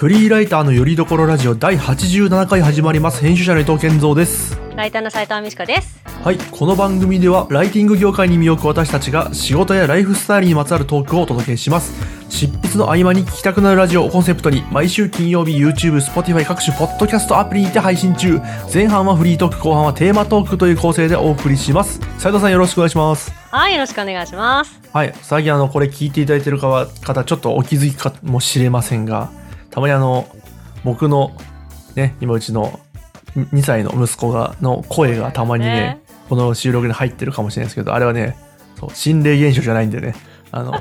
フリーライターのよりどころラジオ第87回始まります。編集者の伊藤健三です。ライターの斉藤美智子です。はいこの番組ではライティング業界に身を置く私たちが仕事やライフスタイルにまつわるトークをお届けします。執筆の合間に聞きたくなるラジオをコンセプトに毎週金曜日 YouTube、Spotify 各種ポッドキャストアプリにて配信中。前半はフリートーク後半はテーマトークという構成でお送りします。斉藤さんよろしくお願いします。はい、よろしくお願いします。はい、最近あのこれ聞いていただいてる方ちょっとお気づきかもしれませんがたまにあの僕のね今うちの2歳の息子がの声がたまにねね。この収録に入ってるかもしれないですけどあれはねそう心霊現象じゃないんでねあの、うん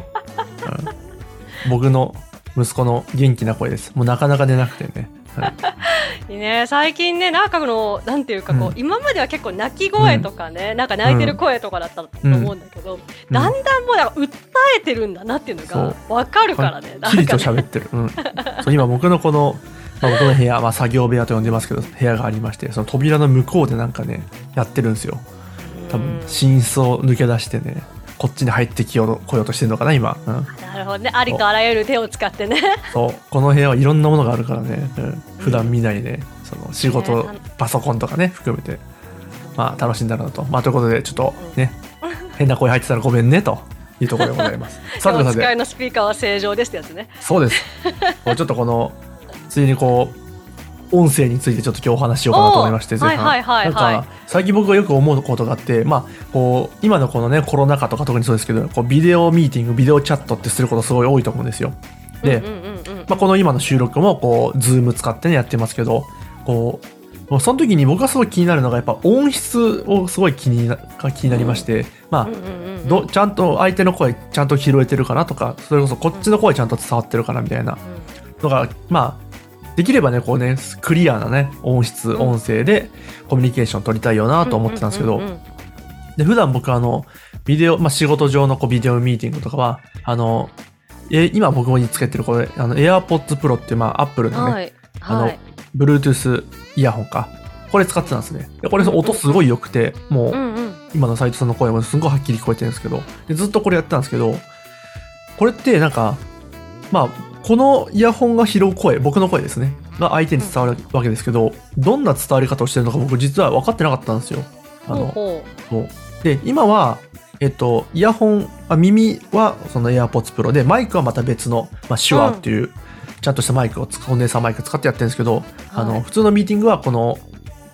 僕の息子の元気な声です。もうなかなか出なくてね、はいね、最近ね、なんかこの、なんていうかこう、うん。今までは結構泣き声とかね、なんか泣いてる声とかだったと思うんだけど、だんだんもうなんか訴えてるんだなっていうのがわかるからね。はっきりとなんかね。喋ってる、うん、そう今僕のこの、まあ、僕の部屋、まあ、作業部屋と呼んでますけど部屋がありましてその扉の向こうでなんかねやってるんですよ。多分寝室を抜け出してねこっちに入ってきようと来ようとしてるのかな今、うん、なるほどね、ありとあらゆる手を使ってね。そう。この部屋はいろんなものがあるからね、うん、普段見ないね。その仕事ねパソコンとかね含めて。まあ楽しんだらなと。まあということでちょっとね。変な声入ってたらごめんねと。いうところでございます。さてさて使いのスピーカーは正常ですってやつね。そうです。こうちょっとこの、ついにこう、音声についてちょっと今日お話ししようかなと思いまして、前半はいはいはいはいなんか、最近僕がよく思うことがあって、まあ、こう、今のこのね、コロナ禍とか特にそうですけど、こう、ビデオミーティング、ビデオチャットってすることすごい多いと思うんですよ。で、うんうんうんうん。まあ、この今の収録も、こう、ズーム使ってね、やってますけど、こう、その時に僕がすごい気になるのが、やっぱ音質をすごい気になが気になりまして、まあ、うんうんうんうん。どちゃんと相手の声ちゃんと拾えてるかなとかそれこそこっちの声ちゃんと伝わってるかなみたいなのがまあできればねこうねクリアなね音質うん。音声でコミュニケーション取りたいよなと思ってたんですけどで普段僕あのビデオ、まあ、仕事上のこうビデオミーティングとかはあのえ今僕につけてるこれあの AirPods Pro っていうまあ Apple のね、はいあのはい Bluetooth イヤホンか。これ使ってたんですね。でこれ音すごい良くてもう今の斉藤さんの声もすごいはっきり聞こえてるんですけどでずっとこれやってたんですけどこれってなんかまあこのイヤホンが拾う声僕の声ですね。が相手に伝わるわけですけどどんな伝わり方をしてるのか僕実は分かってなかったんですよ。あのほうほもう。で今はえっとイヤホンあ耳はその AirPods Pro でマイクはまた別の、まあ、手話っていう、ちゃんとしたマイクを使コンデンサーマイク使ってやってるんですけど、あはい。の普通のミーティングはこの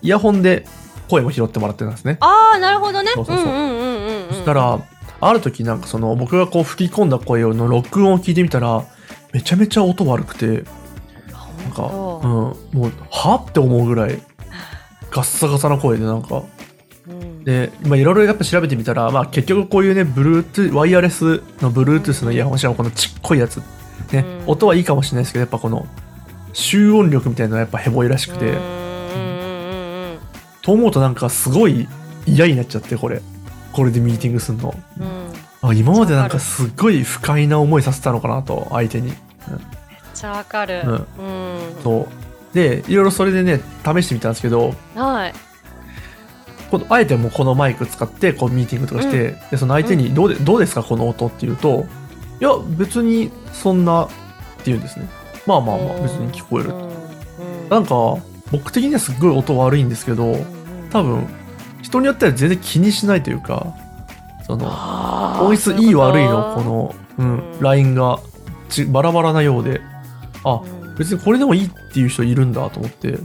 イヤホンで声を拾ってもらってるんですね。ああなるほどね。そうそうそう。そしたらある時なんかその僕がこう吹き込んだ声の録音を聞いてみたらめちゃめちゃ音悪くてなんか、うん、もうはって思うぐらいガッサガサな声でなんか。うん。で今いろいろやっぱ調べてみたら、まあ、結局こういうね Bluetooth ワイヤレスの Bluetooth のイヤホンしかもこのちっこいやつ、ねうん。音はいいかもしれないですけどやっぱこの集音力みたいなのがやっぱヘボいらしくて、うん。と思うとなんかすごい嫌になっちゃってこれ。これでミーティングするの。うん。あ今までなんかすっごい不快な思いさせたのかなと相手に、めっちゃわかる。うん。うん。そう。でいろいろそれでね試してみたんですけどはい。このあえてもうこのマイク使ってこうミーティングとかして、でその相手にどうで、どうですかこの音って言うといや別にそんなって言うんですね。まあまあまあ別に聞こえる。うん。うん。なんか僕的にはすっごい音悪いんですけど多分人によっては全然気にしないというかその音質いい悪いのこの、うんうんラインがちバラバラなようで。あうん。別にこれでもいいっていう人いるんだと思って、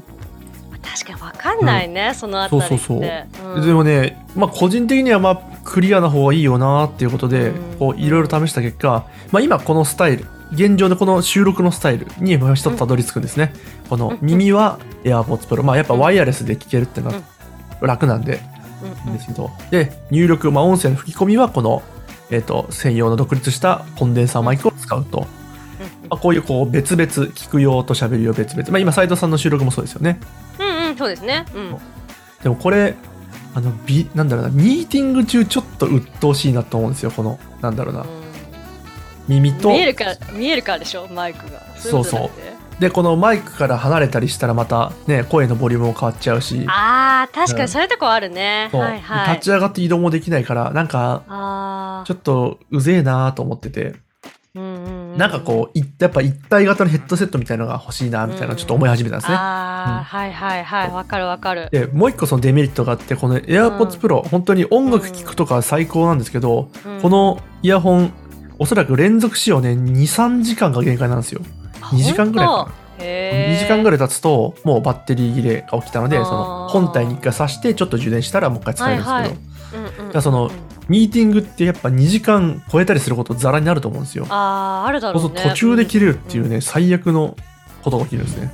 確かにわかんないねそのあたりって。そうそうそう。うん。でもね、まあ、個人的にはまあクリアな方がいいよなっていうことでいろいろ試した結果、まあ、今このスタイル現状でこの収録のスタイルにもう一つたどり着くんですね、この耳は AirPods Pro まあやっぱワイヤレスで聞けるってのは楽なんでうん。ですけど。で入力、まあ、音声の吹き込みはこの、えー、と専用の独立したコンデンサーマイクを使うと、まあ、こういうこう別々聞く用と喋る用別々、まあ、今斉藤さんの収録もそうですよね。うんうんそうですね。うん。でもこれあのビなんだろうなミーティング中ちょっと鬱陶しいなと思うんですよこのなんだろうな。耳と。見えるから見えるからでしょマイクが。そうそう。でこのマイクから離れたりしたらまたね声のボリュームも変わっちゃうし。あー確かうん。にそういうとこあるね。そう。はいはい。立ち上がって移動もできないからなんかあちょっとうぜえなと思ってて。ーうんうんうんなんかこういやっぱ一体型のヘッドセットみたいなのが欲しいなみたいなちょっと思い始めたんですね。ああ、はいはいはい。わかるわかる。でもう一個そのデメリットがあってこの AirPods Pro、本当に音楽聴くとかは最高なんですけど、うん。このイヤホンおそらく連続使用ね23時間が限界なんですよ。2時間ぐらいかな。2時間ぐらい経つともうバッテリー切れが起きたのでその本体に一回挿してちょっと充電したらもう一回使えるんですけど、はいはい。うんうん。じゃあそのミーティングってやっぱ2時間超えたりすることざらにあると思うんですよ。あああるだろうね。そう途中で切れるっていうね、最悪のことが起きるんですね。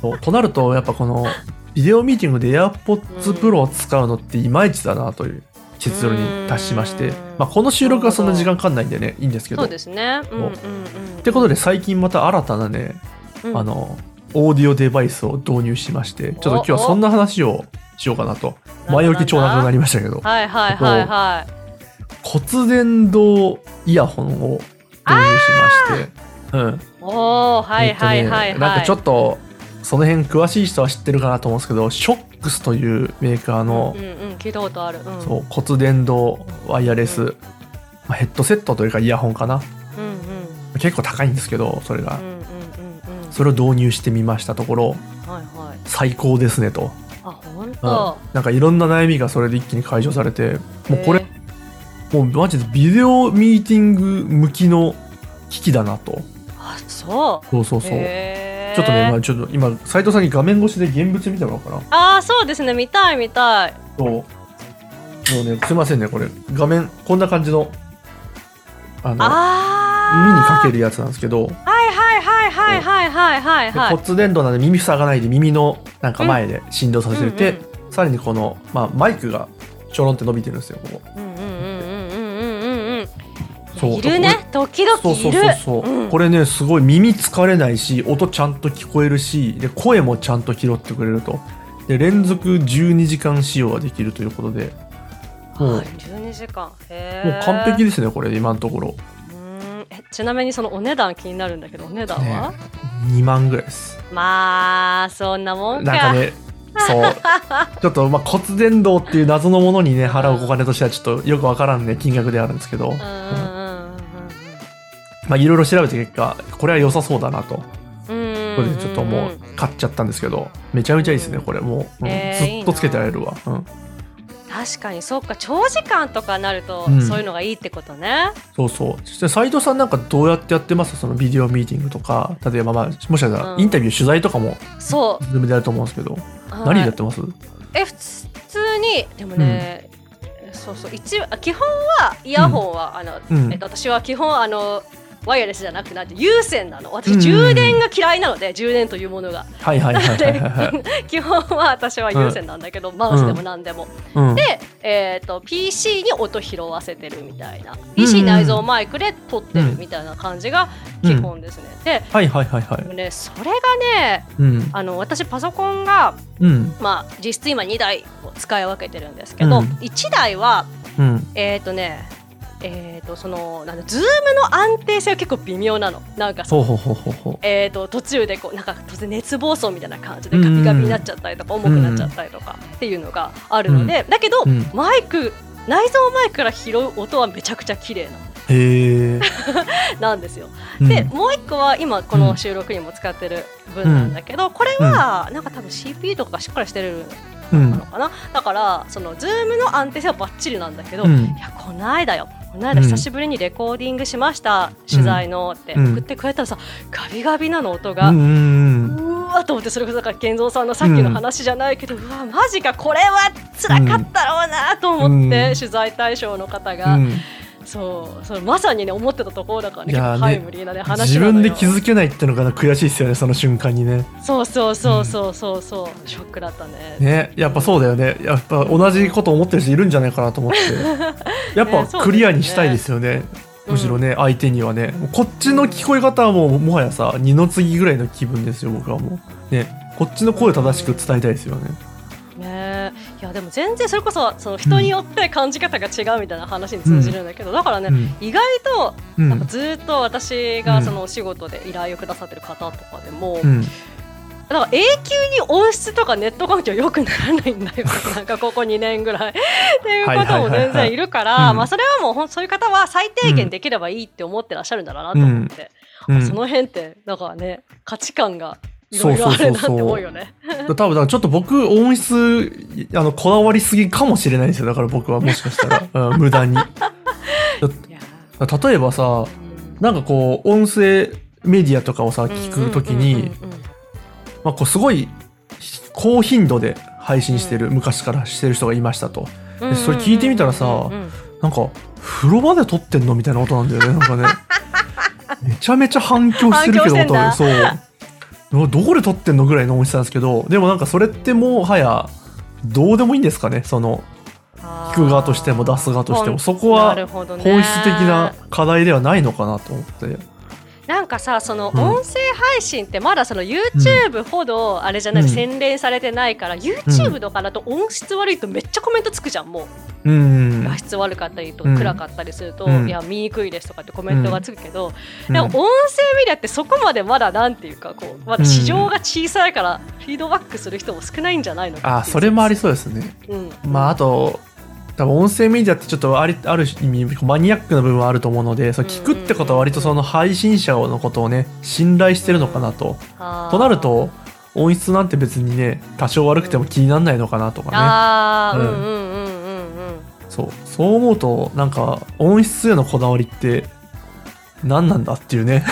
そうとなるとやっぱこのビデオミーティングで AirPods Pro を使うのっていまいちだなという結論に達しましてうん、まあ、この収録はそんな時間かかんないんでねいいんですけど。っそうですね。うんうんうん。てことで最近また新たなね、うんあのオーディオデバイスを導入しましてちょっと今日はそんな話をしようかなと前置き超長くなりましたけどはいはいはいはい。骨伝導イヤホンを導入しまして。うん、おおはいはいはいなんかちょっとその辺詳しい人は知ってるかなと思うんですけどショックスというメーカーのうん、うん聞いたことある。うん。そう骨伝導ワイヤレス、うまあ、ヘッドセットというかイヤホンかなうんうん結構高いんですけどそれが、うんうんうんうん。それを導入してみましたところはいはい。最高ですねと、あ本うん当。なんかいろんな悩みがそれで一気に解消されてもうこれ、もうマジでビデオミーティング向きの機器だなとあそう。そうそうそうちょっとね、まあ、ちょっと今斉藤さんに画面越しで現物見てもらおうかなああそうですね見たい見たい。そう。もうね、すいませんね、これ、画面、こんな感じの、あの、ああ。耳にかけるやつなんですけど、はいはいはいはいはいはいはいはい骨伝導なんで耳塞がないで耳のなんか前で振動させて、うん、さらにこの、まあ、マイクがちょろんって伸びてるんですよここ。うんうんうんそう。いるね。時々そうそうそう、う。ん、これねすごい耳疲れないし音ちゃんと聞こえるしで声もちゃんと拾ってくれると。で連続12時間使用ができるということで。もう,、はい、12時間へもう完璧ですねこれ今のところ。ちなみにそのお値段気になるんだけどお値段は、ね2万ぐらいです。まあそんなもんか。なんかね、そう。ちょっと、まあ、骨伝導っていう謎のものにね、払うお金としてはちょっとよくわからんね、金額であるんですけど、うんうんうんまあ、いろいろ調べた結果、これは良さそうだなと。これでちょっともう買っちゃったんですけど、めちゃめちゃいいですね、これもう。うんえーずっとつけてられるわ。うん。確かにそっか長時間とかなると、うん。そういうのがいいってことね。そうそう。そして斉藤さんなんかどうやってやってます？そのビデオミーティングとか、例えばまあ、もしかしたらうん。インタビュー、取材とかも、そズームでやると思うんですけど、う。何でやはいってます？え普通にでもね、そうそう。一あ基本はイヤホンは、あの、うん。えっと私は基本あのワイヤレスじゃなくてなんて有線なの。うん。私充電が嫌いなので、充電というものが。はいはいはいはいはい。はい。基本は私は有線なんだけど、マウスでも何でも、うん。で、えー、と PC に音拾わせてるみたいな。PC 内蔵マイクで撮ってるみたいな感じが基本ですね、ではいはいはいはい。ねそれがねうん。あの私パソコンが、うん。まあ、実質今2台を使い分けてるんですけど、うん。1台はうん。えっ、とねえー、とそのなんだズームの安定性は結構微妙なの。なんかさほ。えー、と途中でこうなんか突然熱暴走みたいな感じでガビガビになっちゃったりとか、重くなっちゃったりとかっていうのがあるので、だけど、うん。マイク内蔵マイクから拾う音はめちゃくちゃ綺麗へえ。な なんですよ。うん。でもう一個は今この収録にも使ってる分なんだけど、これはなんか多分 CPU とかがしっかりしてるうんのかな、だからそのズームの安定性はバッチリなんだけど、うん。いやこの間よこの間久しぶりにレコーディングしました、取材のって。うん。送ってくれたらさ、ガビガビなの音が。うんうんうわーと思ってそれこそだから健三さんのさっきの話じゃないけど、うわマジかこれは辛かったろうなと思って、うん。取材対象の方うが、ん。そうそれまさにね思ってたところだからね。いやーね結構タイムリーなね話自分で気づけないってのが悔しいですよねその瞬間にね。そうそうそうそうそうそう、ショックだったね。ねやっぱそうだよね。やっぱ同じこと思ってる人いるんじゃないかなと思って。やっぱクリアにしたいですよね。むしろね、相手にはね。こっちの聞こえ方はもうもはやさ二の次ぐらいの気分ですよ僕はもう。ねこっちの声を正しく伝えたいですよね。ね。いやでも全然それこそその人によって感じ方が違うみたいな話に通じるんだけど、だからね、うん。意外とうん。なんかずっと私がそのお仕事で依頼をくださってる方とかでも、うん。だから永久に音質とかネット環境良くならないんだよ。なんかここ2年ぐらい。っていう方も全然いるからまあそれはもうそういう方は最低限できればい。いって思ってらっしゃるんだろうなと思って、うん。その辺ってだからね価値観がいろいろあるなって思うよね。多分ちょっと僕音質あのこだわりすぎかもしれないんですよ。だから僕はもしかしたら、うん、無駄に。例えばさなんかこう音声メディアとかをさ聞くときにまあこうすごい高頻度で配信してる、昔からしてる人がいましたと。でそれ聞いてみたらさうんうんうん。なんか風呂場で撮ってんの？みたいな音なんだよねなんかね。めちゃめちゃ反響してるけど音。そうどこで撮ってんのぐらいの音質なんですけどでもなんかそれってもはやどうでもいいんですかね？その聞く側としても出す側としても。そこは本質的な課題ではないのかなと思ってなんかさそのうん。音声配信ってまだその YouTube ほどあれじゃない、うん。洗練されてないから YouTube とかだと音質悪いとめっちゃコメントつくじゃんもう。うん。画質悪かったりとうん。暗かったりすると、うん。いや見にくいですとかってコメントがつくけど、うん。でも音声メディアってそこまでまだなんていうかこうまだ市場が小さいからフィードバックする人も少ないんじゃないのかあそれもありそそうですね。う、うん、まああと多分音声メディアってちょっとありある意味マニアックな部分はあると思うのでそう聞くってことは割とその配信者のことをね信頼してるのかなと。となると音質なんて別にね多少悪くても気にならないのかなとかね。あー、ううんん、うんうんうんうん。そう。そう思うとなんか音質へのこだわりって何なんだっていうね。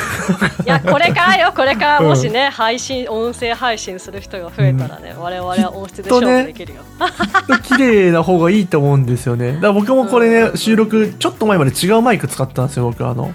いやこれからよ。これか。らうんもしね、配信音声配信する人が増えたらね、我々は音質で勝負できるよ、綺麗な方がいいと思うんですよね。だから僕もこれうん。ね収録ちょっと前まで違うマイク使ってたんですよ僕あの。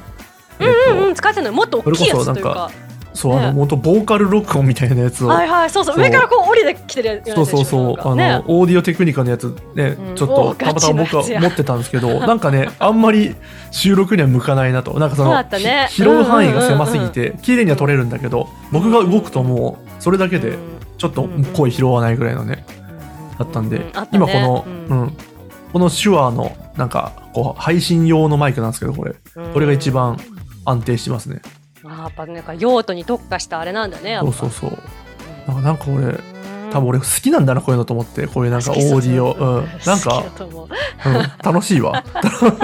えっと。うんうん使ってるの。もっと大きいやつというかそうあのね。元ボーカル録音みたいなやつを。はいはいそうそう。上からこう降りてきてるやつそうそうそう、あの、ね。オーディオテクニカのやつね、うんちょっおとたまたま僕は持ってたんですけど なんかねあんまり収録には向かないなと。なんかそのね。ひ拾う範囲が狭すぎうんて綺麗には撮れるんだけど僕が動くともうそれだけでちょっと声拾わないぐらいのねだったんで、今この、うん。この手話のなんかこう配信用のマイクなんですけどこれ。これが一番安定してますね、やっぱなんか用途に特化したあれなんだねそうそうそう。なんか俺うん。多分俺好きなんだなこういうのと思ってこういうなんかオーディオ、うん、なんかう。うん、楽しいわ。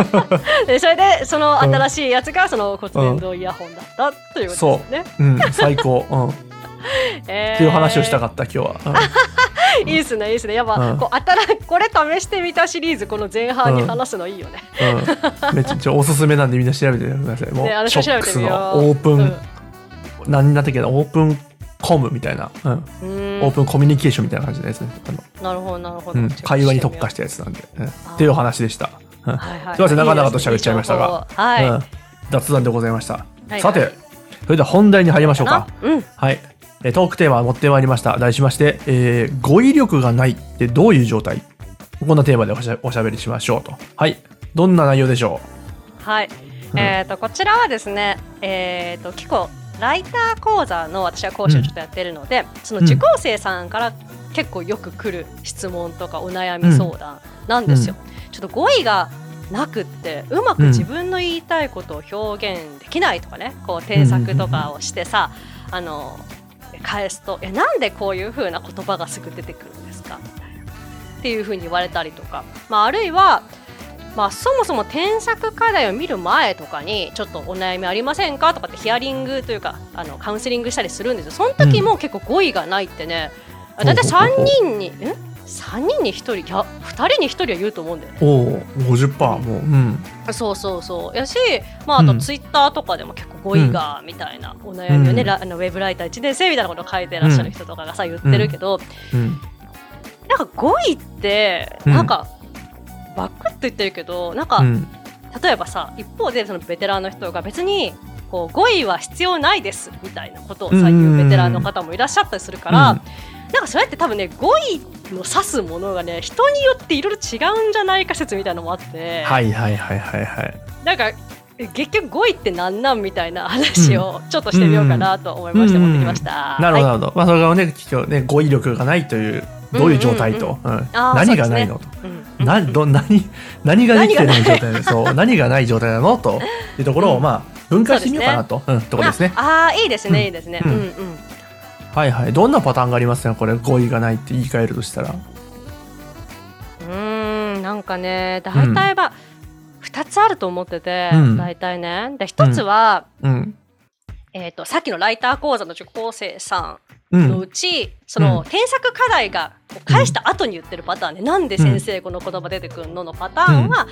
でそれでその新しいやつがその骨伝導イヤホンだったということですね。うん、最高、うん、っ えー。ていう話をしたかった今日は、いいですねいいですね。やっぱ、うん。こう新これ試してみたシリーズこの前半に話すのいいよね。うん。うん、めっちゃおすすめなんでみんな調べてください。もう、ねあのショックスのオープン、うん何だったっけな？オープンコムみたいな、うん、うん。オープンコミュニケーションみたいな感じのやつね。なるほどなるほど、うん、会話に特化したやつなんで、うん、っていうお話でした、うん。はいはい。すいません長々と喋っちゃいましたが。はい、うん、雑談でございました、はいさてそれでは本題に入りましょうか。うん。はい。えートークテーマを持ってまいりました。題しまして、えー語彙力がないってどういう状態？こんなテーマでおしゃおしゃべりしましょうと。はい。どんな内容でしょはい、うんえっ、とこちらはですねえっ、と結構ライター講座の私は講師をちょっとやってるので、その受講生さんから結構よく来る質問とかお悩み相談なんですよ。ちょっと語彙がなくってうまく自分の言いたいことを表現できないとかね、こう添削とかをしてさ、あの返すと「えなんでこういう風な言葉がすぐ出てくるんですか?」みたいなっていう風に言われたりとか、まあ、あるいはまあ、そもそも添削課題を見る前とかにちょっとお悩みありませんか？とかってヒアリングというかあのカウンセリングしたりするんですよ。その時も結構語彙がないってね、うんだいたい3ほうほうほう人にん3人に1人いや2人に1人は言うと思うんだよね。うおお、50%もう。うん。そうそうそう。やし、まあ、あとうん。ツイッターとかでも結構語彙がみたいなお悩みをね、うん。ラあのウェブライター1年生みたいなことを書いてらっしゃる人とかがさ言ってるけど、うん。なんか語彙ってうんなん。か、バックって言ってるけどなんか、うん。例えばさ一方でそのベテランの人が別にこう語彙は必要ないですみたいなことをさうん。言うベテランの方もいらっしゃったりするから、なんかそれって多分ね語彙の指すものがね人によっていろいろ違うんじゃないか説みたいなのもあって、はいはいはいはいはい。なんかえ結局語彙ってなんなんみたいな話をちょっとしてみようかなと思いましてうん持ってきました。なるほど、はい。なるほど。まあ、それがね、結局ね、語彙力がないという、どういう状態と、何がないのと。うん。など何何ができてない状態でそう。何がない状態なの？というところを、うんまあ分解してみようかなと、うん。ところですね。ああーいいですね、うん。いいですね。ううんんうん。はいはい。どんなパターンがありますねこれ。語彙がないって言い換えるとしたら。うーんなんかね大体は2つあると思ってて、うん。大体ね。で1つは、うん。えー、とさっきのライター講座の受講生さうんのうち、その、うん。添削課題が返した後に言ってるパターンね、なんで先生この言葉出てくるののパターンは、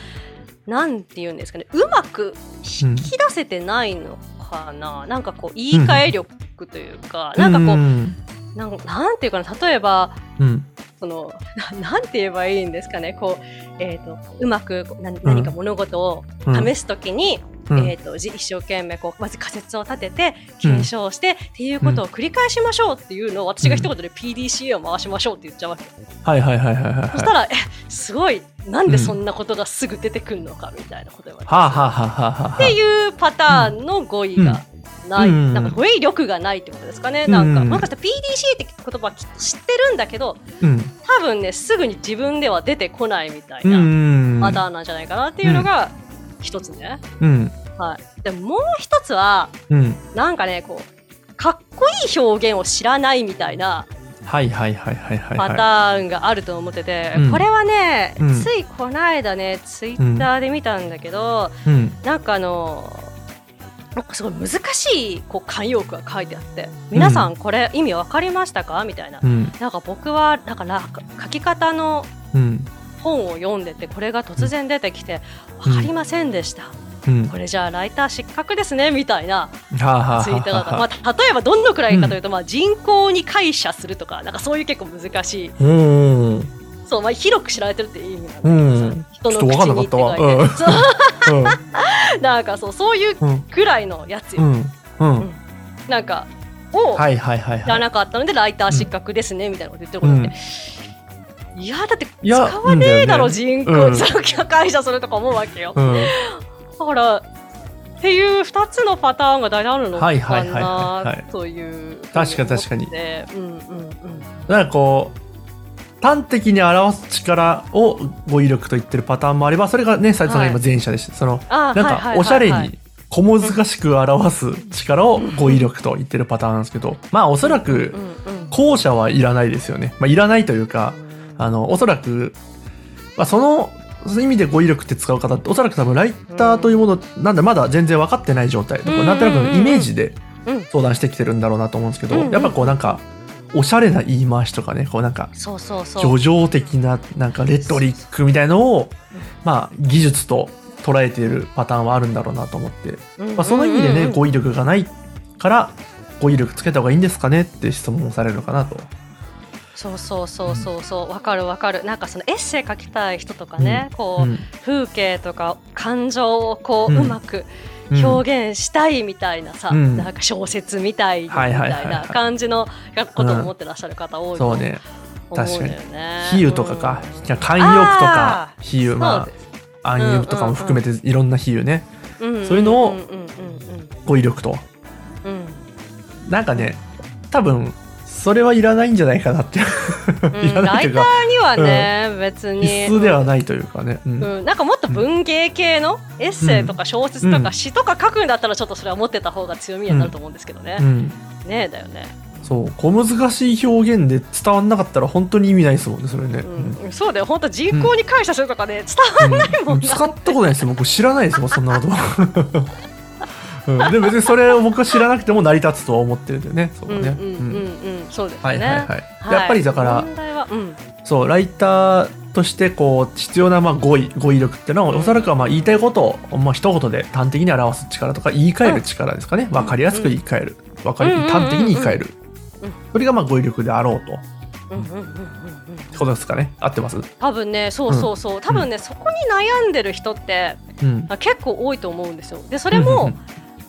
なんて言うんですかね。うまく引き出せてないのかな、なんかこう言い換え力というか、なんかこう、うん。なんなんていうかな例えばうん。そのななんて言えばいいんですかね。こう、えー、とうまくな何か物事をうん。試すときに、うん。えー、とじ一生懸命こうまず仮説を立てて検証して、っていうことを繰り返しましょうっていうのを私が一言で PDCA を回しましょうって言っちゃうわけ、はいはいはいはいはいはい。そしたらえすごいなんでそんなことがすぐ出てくるのかみたいなこと言われて、っていうパターンの語彙がない、うん。なんか語彙力がないってことですかね、うん。なんか。もしかしたら PDCA って言葉はきっと知ってるんだけどうん。多分ねすぐに自分では出てこないみたいうんなパターンなんじゃないかなっていうのが一つね、うん。はい、でももう一つはうん。なんかねこうかっこいい表現を知らないみたいなはいはいはいはいはいパはい。ターンがあると思ってて、うん。これはね、うん。ついこの間ねツイッターで見たんだけど、うん。なんかあのなんかすごい難しいこう慣用句が書いてあって皆さんこれ意味わかりましたか？みたいな。うん。なんか僕はなんから書き方のうん。本を読んでてこれが突然出てきてうん分かりませんでした、うん。これじゃあライター失格ですねみたいなツイートが、はあ。まあ、例えばどのくらいかというと、まあ、人口に解釈するとかなんかそういう結構難しい。うんそう、まあ、広く知られてるっていう意味なんだけど、うん。人の口にって書いてそう。うん。なんかそうそういううん。ぐらいのやつよ、うん。うん。なんかをはいはいはい知らはいなかったのでライター失格ですねみたいなこと言ってることって、いやだって使わねえだろ、人口、うん。その解釈するとか思うわけよ、うんだからっていう2つのパターンが大体あるのかはいはいはいはいはない。という確かに確かに。うんうんうん。なんかこう端的に表す力を語彙力と言ってるパターンもあればそれがね斉藤さんが今前者でした、そのあなんかおしゃれに小難しく表す力を語彙力と言ってるパターンなんですけどまあおそらく後者はいらないですよね、まあ、いらないというかあのおそらく、まあ、そのそういう意味で語彙力って使う方っておそらく多分ライターというもの、なんだまだ全然分かってない状態とか、うんなんとなくのイメージでうん。相談してきてるんだろうなと思うんですけど、やっぱこうなんかおしゃれな言い回しとかねこうなんか叙情的ななんかレトリックみたいのを、まあ、技術と捉えているパターンはあるんだろうなと思って、まあ、その意味でね語彙力がないから語彙力つけた方がいいんですかねって質問をされるのかなと。そうそうそうそうそうわかるわかる。なんかそのエッセイ書きたい人とかね、こう、うん。風景とか感情をこう、ううんまく表現したいみたいなさ、うん。なんか小説みたいみたはいな感じのことを思ってらっしゃる方多いと思そうね。確かに。比喩とかか、うん。じゃあ慣用句とか比喩。まあ暗喩とかも含めていろんな比喩ね。うんそういうのをうんうんうん語彙力と。うんうん。なんかね多分それはいらないんじゃないかなって。うんいらないというか。ライターにはね、別に。必須ではないというかね、うん。うん、なんかもっと文芸系のエッセイとか小説とか詩とか書くんだったらちょっとそれは持ってた方が強みになると思うんですけどね。うん。ねえだよね。そう。小難しい表現で伝わんなかったら本当に意味ないですもんねそれね、うん、そうだよ。本当人口に感謝するとかね、伝わんないもんな。使ったことないですよ。僕知らないですもんそんなこと。うん、で別にそれを僕は知らなくても成り立つとは思ってるんだよね。そううんね、うん。うんうんそうですね。はいはいはい、はい。やっぱりだからうん、そうライターとしてこう必要なまあ語彙語彙力っていうのはうん。おそらくはまあ言いたいことをまあ一言で端的に表す力とか言い換える力ですかね、分かりやすく言い換える。分かりうん。うんうんうん端的に言い換える、うんそれがまあ語彙力であろうと。っうんうんうんうん。うん。てことですかね。合ってます？多分ねそうそうそう、多分ねそこに悩んでる人ってうん。あ結構多いと思うんですよ。でそれも、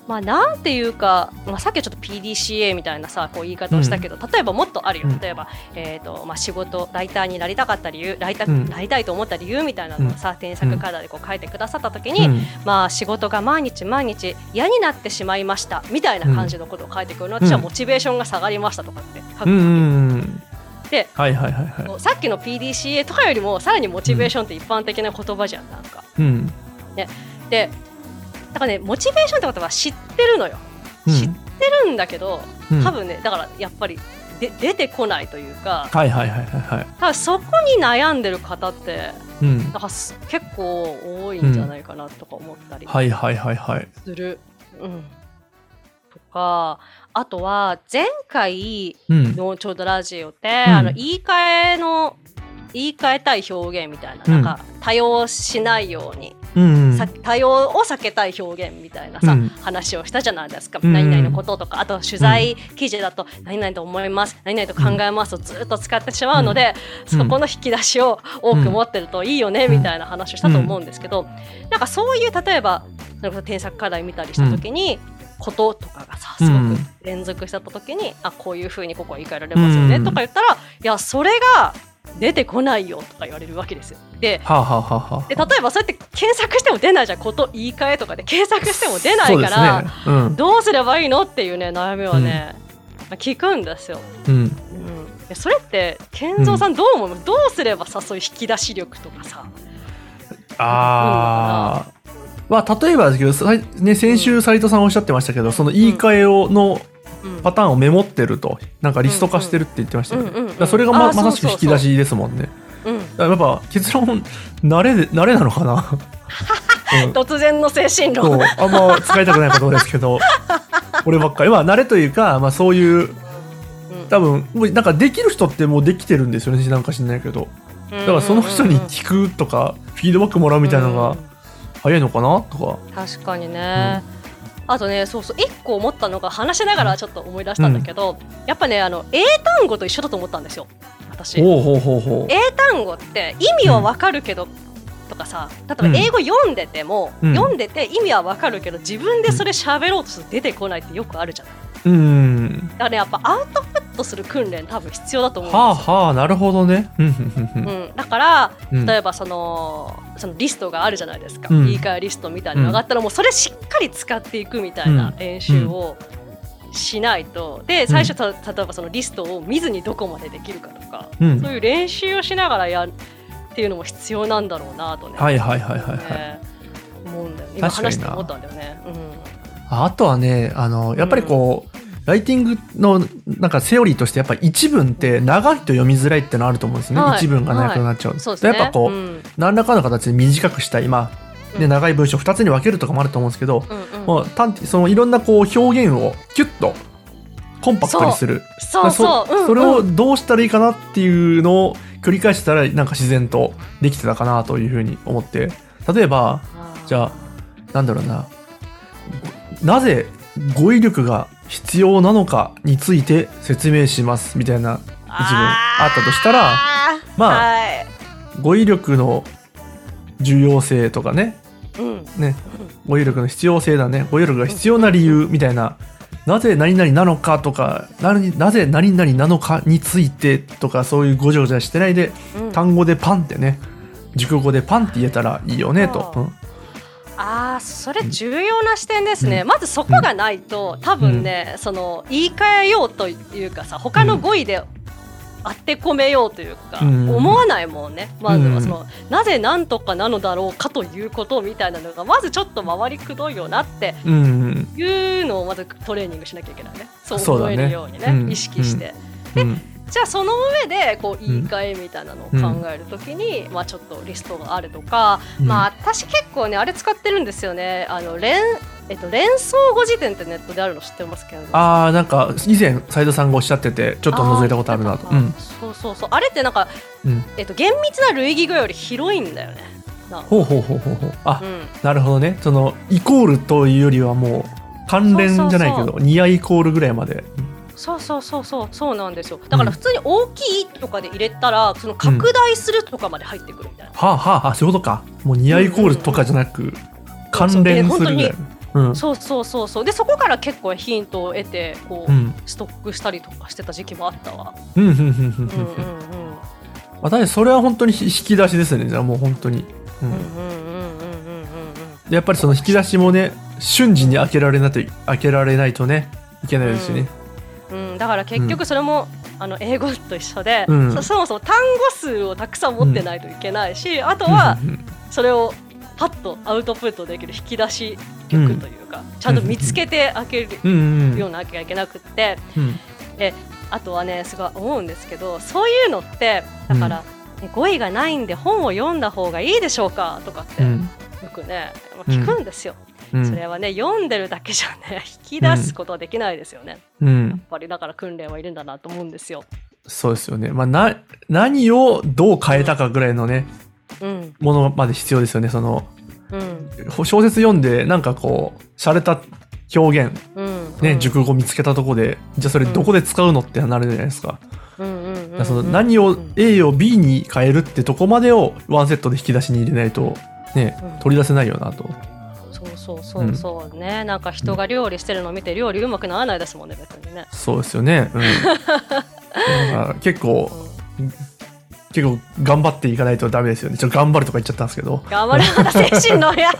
まあなんていうか、まあ、さっきはちょっと PDCA みたいなさこう言い方をしたけど、例えばもっとあるよ。うん。例えば、えーとまあ、仕事ライターになりたかった理由ライター、うん。なりたいと思った理由みたいなのをさ、添削課題でこう書いてくださった時に、うん。まあ、仕事が毎日毎日嫌になってしまいましたみたいな感じのことを書いてくるの、うん。私はモチベーションが下がりましたとかって書く、うんうんうん。ではいはいはいはいさっきの PDCA とかよりもさらにモチベーションって一般的な言葉じゃんなんか。うん。でだからねモチベーションってことは知ってるのよ。うん知ってるんだけどうん多分ねだからやっぱりで出てこないというかはいはいはいはいはい。そこに悩んでる方ってうんなん。かす結構多いんじゃないかなとか思ったりはいはいはいはい。する。うんとかあとは前回うん。のちょうどラジオで、うんあの言い換えの言い換えたい表現みたいな,、うんなんか多用しないように、うん。さ多用を避けたい表現みたいなさ、うん。話をしたじゃないですか、うん何々のこととか。あと取材記事だと何々と思います。何々と考えます。とずっと使ってしまうので、うん。そこの引き出しを多く持ってるといいよね、みたいな話をしたと思うんですけど、なんかそういう例えば添削課題見たりした時に、こととかがさすごく連続しちゃった時に、あこういうふうにここは言い換えられますよね、うん。とか言ったらいやそれが出てこないよとか言われるわけですよ。ではあ、はあはあはあ、で例えばそうやって検索しても出ないじゃんこと言い換えとかで検索しても出ないから、ね。うん。どうすればいいのっていうね悩みはね、聞くんですよ。うん。うん、でそれって健三さんどう思う？の、どうすればさそういう引き出し力とかさああ。まあ、例えばですけど、ね、先週斉藤さんおっしゃってましたけど、その言い換えをのうんパターンをメモってると、なんかリスト化してるって言ってましたよね。それがままさしく引き出しですもんね。やっぱ結論、慣れで、慣れなのかな？うん。突然の精神論。あんま使いたくない言葉ですけど 俺ばっかり。まあ慣れというか、まあ、そういううん。多分もうなんかできる人ってもうできてるんですよねなんか知んないけど。だからその人に聞くとかフィードバックもらうみたいなのが早いのかな？とか。確かにね、あとねそうそう一個思ったのが話しながらちょっと思い出したんだけど、やっぱねあの英単語と一緒だと思ったんですよ私。ほうほうほうほ英単語って意味はわかるけど、とかさ例えば英語読んでても、うん。読んでて意味はわかるけど自分でそれ喋ろうとすると出てこないってよくあるじゃない、ううん。だからねやっぱアウトプットする訓練多分必要だと思うんはあですよ、はあなるほどね。うんうんうんうん。うん、だからうん。例えばそのそのリストがあるじゃないですか、うん。言い換えリストみたいなのがあったらもうそれしっかり使っていくみたいな練習をしないと。で最初た例えばそのリストを見ずにどこまでできるかとか、うん。そういう練習をしながらやるっていうのも必要なんだろうなとね、はいはいはいはいはい。ね思うんだよ今確かにな。話して思ったんだよね。ああとはねあのやっぱりこう、ライティングのなんかセオリーとしてやっぱり一文って長いと読みづらいってのあると思うんですね、はい。一文が長くなっちゃう,、うん、そうね。やっぱこう、うん。何らかの形で短くしたい。まあ、長い文章2つに分けるとかもあると思うんですけど、うんうん。もう単そのいろんなこう表現をキュッとコンパクトにする。そう。そう、う。んうん。それをどうしたらいいかなっていうのを繰り返したらなんか自然とできてたかなというふうに思って。例えばじゃあなんだろうな。なぜ語彙力が必要なのかについて説明しますみたいな一文あったとしたらまあはい。語彙力の重要性とかね。うん。ね。語彙力の必要性だね。語彙力が必要な理由みたいな。なぜ何々なのかとかななぜ何々なのかについてとかそういうごちゃごちゃしてないでうん。単語でパンってね。熟語でパンって言えたらいいよねと、うんああそれ重要な視点ですね、まずそこがないと多分ね、その言い換えようというかさ他の語彙で当て込めようというか、うん。思わないもんね。まずうん。はその、なぜなんとかなのだろうかということみたいなのがまずちょっと回りくどいよなってうん。うんいうのをまずトレーニングしなきゃいけないね。そう思えるようにねうん。意識して、うんじゃあその上でこう言い換えみたいなのを考えるときに、まあちょっとリストがあるとか、うん。まあ私結構ねあれ使ってるんですよね。あの連えっと連想語辞典ってネットであるの知ってますけど。あーなんか以前斉藤さんがおっしゃっててちょっと覗いたことあるなと。うん。そうそうそう。あれってなんか、うん。えっと、厳密な類義語より広いんだよね。なほうほうほうほうほう。あ、うん。なるほどね。そのイコールというよりはもう関連じゃないけどニアイコールぐらいまでそうそうそうそうそうなんですよ。だから普通に大きいとかで入れたら、うん、その拡大するとかまで入ってくるみたいな、うん、はあはあそういうことか。もう似合いコールとかじゃなく、うんうんうん、関連する。みたいな。うん、そうそうそうそう。でそこから結構ヒントを得てこう、うん、ストックしたりとかしてた時期もあったわ。うんうんうんうんうん。うん私それは本当に引き出しですね。じゃあもう本当に。うん。うんうんうんうんやっぱりその引き出しもね瞬時に開けられないと開けられないとねいけないですよね、うんうんだから結局それも、あの英語と一緒で、うん。そそもそも単語数をたくさん持ってないといけないし、あとはうんうんそれをパッとアウトプットできる引き出し力というか、ちゃんと見つけて開けるうん。うん。うんようなきゃいけなくって、うん。あとはねすごい思うんですけどそういうのってだから、ね語彙がないんで本を読んだ方がいいでしょうかとかって、うん。よくねまあ聞くんですよ、うん。それはね読んでるだけじゃね 引き出すことはできないですよね、やっうん。ぱりだから訓練はいるんだなと思うんですよ。そうですよね。まあな何をどう変えたかぐらいのねうん。ものまで必要ですよねそのうん。小説読んでなんかこう洒落た表現。うん。ね、熟語見つけたとこでじゃあそれどこで使うのってなるじゃないですか,、その何を A を B に変えるってとこまでをワンセットで引き出しに入れないとねうん。取り出せないよなとそうそうそう。そうね、なんか人が料理してるのを見て料理うまくならないですもんね別にね。そうですよね、うん、結構うん結構頑張っていかないとダメですよね。ちょっと頑張るとか言っちゃったんですけど。頑張れまた精神論や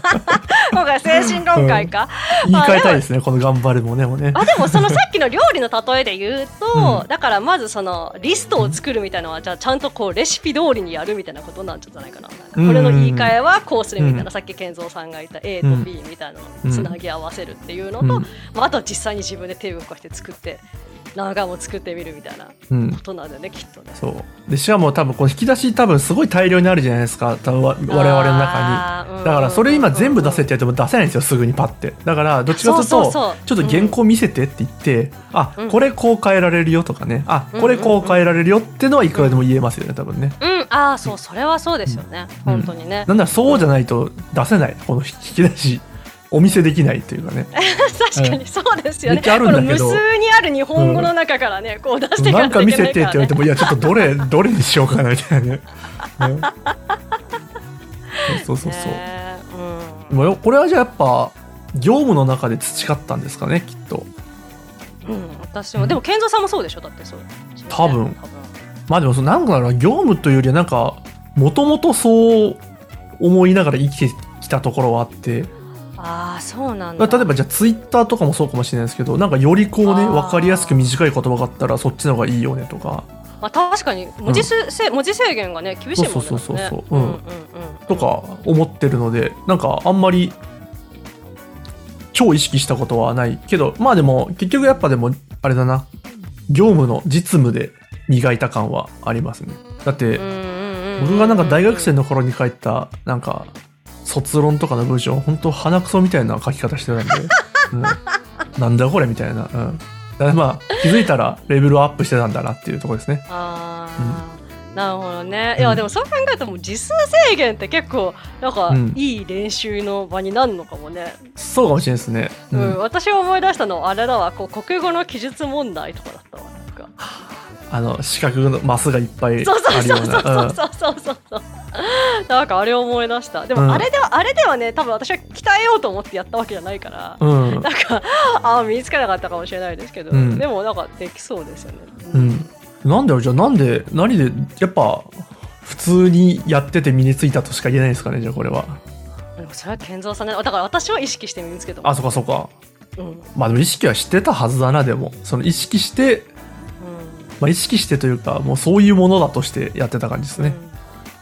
今回精神論。会か、言い換えたいですねこの頑張るもねもね。あでもそのさっきの料理の例えで言うと、うん。だからまずそのリストを作るみたいなのはじゃあちゃんとこうレシピ通りにやるみたいなことなんじゃないかな。かこれの言い換えはこうするみたいな、うん。さっき健三さんが言った A と B みたいなのをつなぎ合わせるっていうのと、うん。まあ、あとは実際に自分で手を動かして作って何回も作ってみるみたいなうん。ことなんだよねきっとね。そう。でしかも多分この引き出し多分すごい大量にあるじゃないですか。多分わ我々の中あーにだからそれ今全部出せっててやっても出せないんですよすぐにパッて。だからどっちかというとちょっと原稿見せてって言って、あうん。これこう変えられるよとかね。あこれこう変えられるよってのはいくらでも言えますよね多分ね。うん、ああそうそれはそうですよね、うん。本当にね、なんならそうじゃないと出せないこの引き出しお見せできないというかね。確かにそうですよね。あるんだ無数にある日本語の中からね、こう出していかなんか見ないといけないから、ね、せてって言われてもいやちょっとどれどれにしようかなみたいなね。ね。そうそうそうそう、ねでもこれはじゃあやっぱ業務の中で培ったんですかねきっと。うん、うん、私もでも健三さんもそうでしょだってそう多分。まあでもそのなんか業務というよりはなんかもともとそう思いながら生きてきたところはあってああそうなんだ。例えばじゃあツイッターとかもそうかもしれないですけどなんかよりこうね分かりやすく短い言葉があったらそっちの方がいいよねとか。まあ、確かに文字数、せ文字制限がね厳しいもんねそうそうそうそう。うん。うんうんうん。とか思ってるのでなんかあんまり超意識したことはないけどまあでも結局やっぱでもあれだな。業務の実務で磨いた感はありますね。だってうんうんうんうん僕がなんか大学生の頃に書いたなんか卒論とかの文章本当鼻くそみたいな書き方してたんで、うん、なんだこれみたいな、うん、だからまあ気づいたらレベルアップしてたんだなっていうところですね。ああ、なるほどね。いうんやでもそう考えるともう時数制限って結構なんかうんいい練習の場になるのかもね。そうかもしれないですね、ううんん私が思い出したのはあれだわこう国語の記述問題とかだったわなんか。あの四角のマスがいっぱいそうそうあるよそううそうなうんそうそうそうそう。なんかあれを思い出した。でうんもあれでは、あれではね多分私は鍛えようと思ってやったわけじゃないから。うんなんかあー身につかなかったかもしれないですけど、うんでもなんかできそうですよね。うん、なんだろうじゃあなんで何でやっぱ普通にやってて身についたとしか言えないですかねじゃあこれは。それは健三さんね。だから私は意識して身につけたもんあそっかそっか。うん。まあでも意識はしてたはずだなでも。その意識して、うん。まあ、意識してというかもうそういうものだとしてやってた感じですね、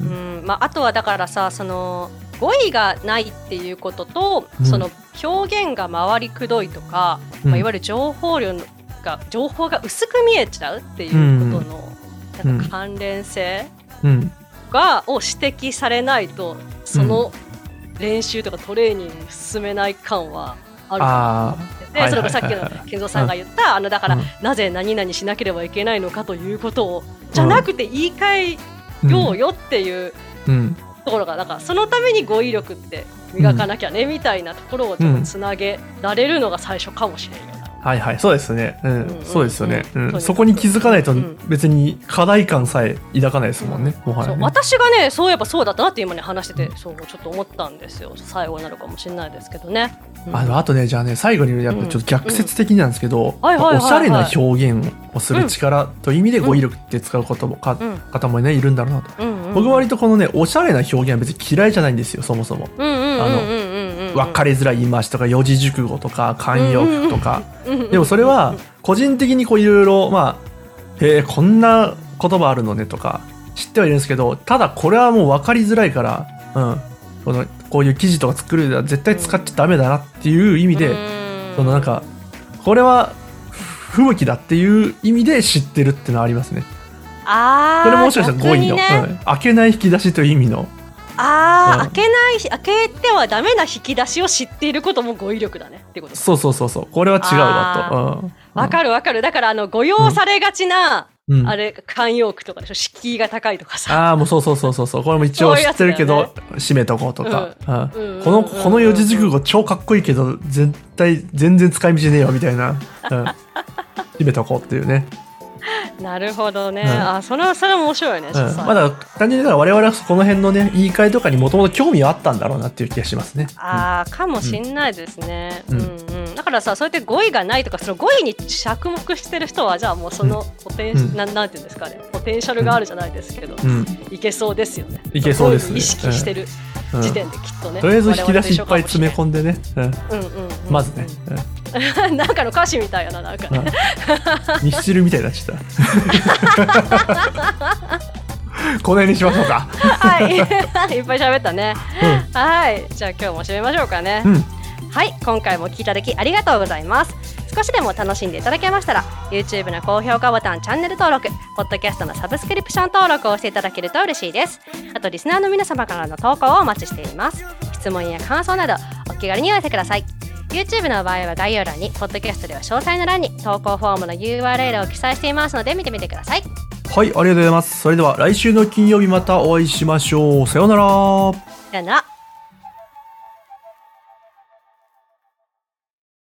うん。うん。まあ、あとはだからさその語彙がないっていうことと、うん。その表現が回りくどいとか、うん。まあ、いわゆる情報量が情報が薄く見えちゃうっていうことの、うん。なんか関連性うん。が、を指摘されないとその練習とかトレーニング進めない感はあるかなってはいでそれがさっきの健三さんが言った、あのだから、うん。なぜ何々しなければいけないのかということをじゃなくて言い換あえようよっていううん。ところがだからそのために語彙力って磨かなきゃねみたいなところをちょっとつなげられるのが最初かもしれな。はいはいそうですね。うん、そうですよね、うんそこに気づかないとうん別に課題感さえ抱かないですもんね、もはやね。私がねそういえばそうだったなって今ね話しててそうちょっと思ったんですよ。最後になるかもしれないですけどね。うん。あのあとねじゃあね最後にやっぱちょっと逆説的なんですけど、おしゃれな表現をする力という意味で語彙力って使うこともか、うん。方もねいるんだろうなと、僕は割とこのねおしゃれな表現は別に嫌いじゃないんですよそもそも。うん分かりづらい言い回しとか四字熟語とか慣用句とか、でもそれは個人的にこういろいろまあへえこんな言葉あるのねとか知ってはいるんですけどただこれはもう分かりづらいから、うん、このこういう記事とか作る上では絶対使っちゃダメだなっていう意味で、うん。そのなんかこれは不向きだっていう意味で知ってるっていうのはありますね。ああこれももしかしたら5位の、ね。うん。開けない引き出しという意味のああ、うん。開けない開けてはダメな引き出しを知っていることも語彙力だね。ってこと。そうそうそうそう。これは違うわと。うん。わかるわかる。だからあの誤用されがちな、うん。あれ慣用句とかでしょ。敷居が高いとかさ。ああもうそうそうそうそうそう。これも一応知ってるけど、閉めとこうとか、うん。このうんこの四字熟語超かっこいいけど絶対全然使い道ねえよみたいな、うん、閉めとこうっていうね、なるほどね、うん。あそれはそれは面白いね、うん、まだ単純に我々はこの辺のね言い換えとかにもともと興味はあったんだろうなっていう気がしますね。ああかもしんないですね、う、うんんうん。だからさそうやって語彙がないとかその語彙に着目してる人はじゃあもうそのポテン、うん。なんなんていうんですかね。ポテンシャルがあるじゃないですけど、いけそうですよね。いけそうです。ね意識してるうん。時点できっとね、とりあえず引き出しいっぱい詰めん込んでね、うん、うんうんうん。まずね、うん なんかの歌詞みたいやななんか。ミスチルみたいになっちゃった。この辺にしましょうか。はい。いっぱい喋ったね、はい。じゃあ今日も締めましょうかね、うん、はい。今回もお聞きいただきありがとうございます。少しでも楽しんでいただけましたら YouTube の高評価ボタンチャンネル登録ポッドキャストのサブスクリプション登録をしていただけると嬉しいです。あとリスナーの皆様からの投稿をお待ちしています。質問や感想などお気軽にお寄せください YouTube の場合は概要欄にポッドキャストでは詳細の欄に投稿フォームの URL を記載していますので見てみてくださいはい、ありがとうございます。それでは来週の金曜日またお会いしましょう。さようなら。さよなら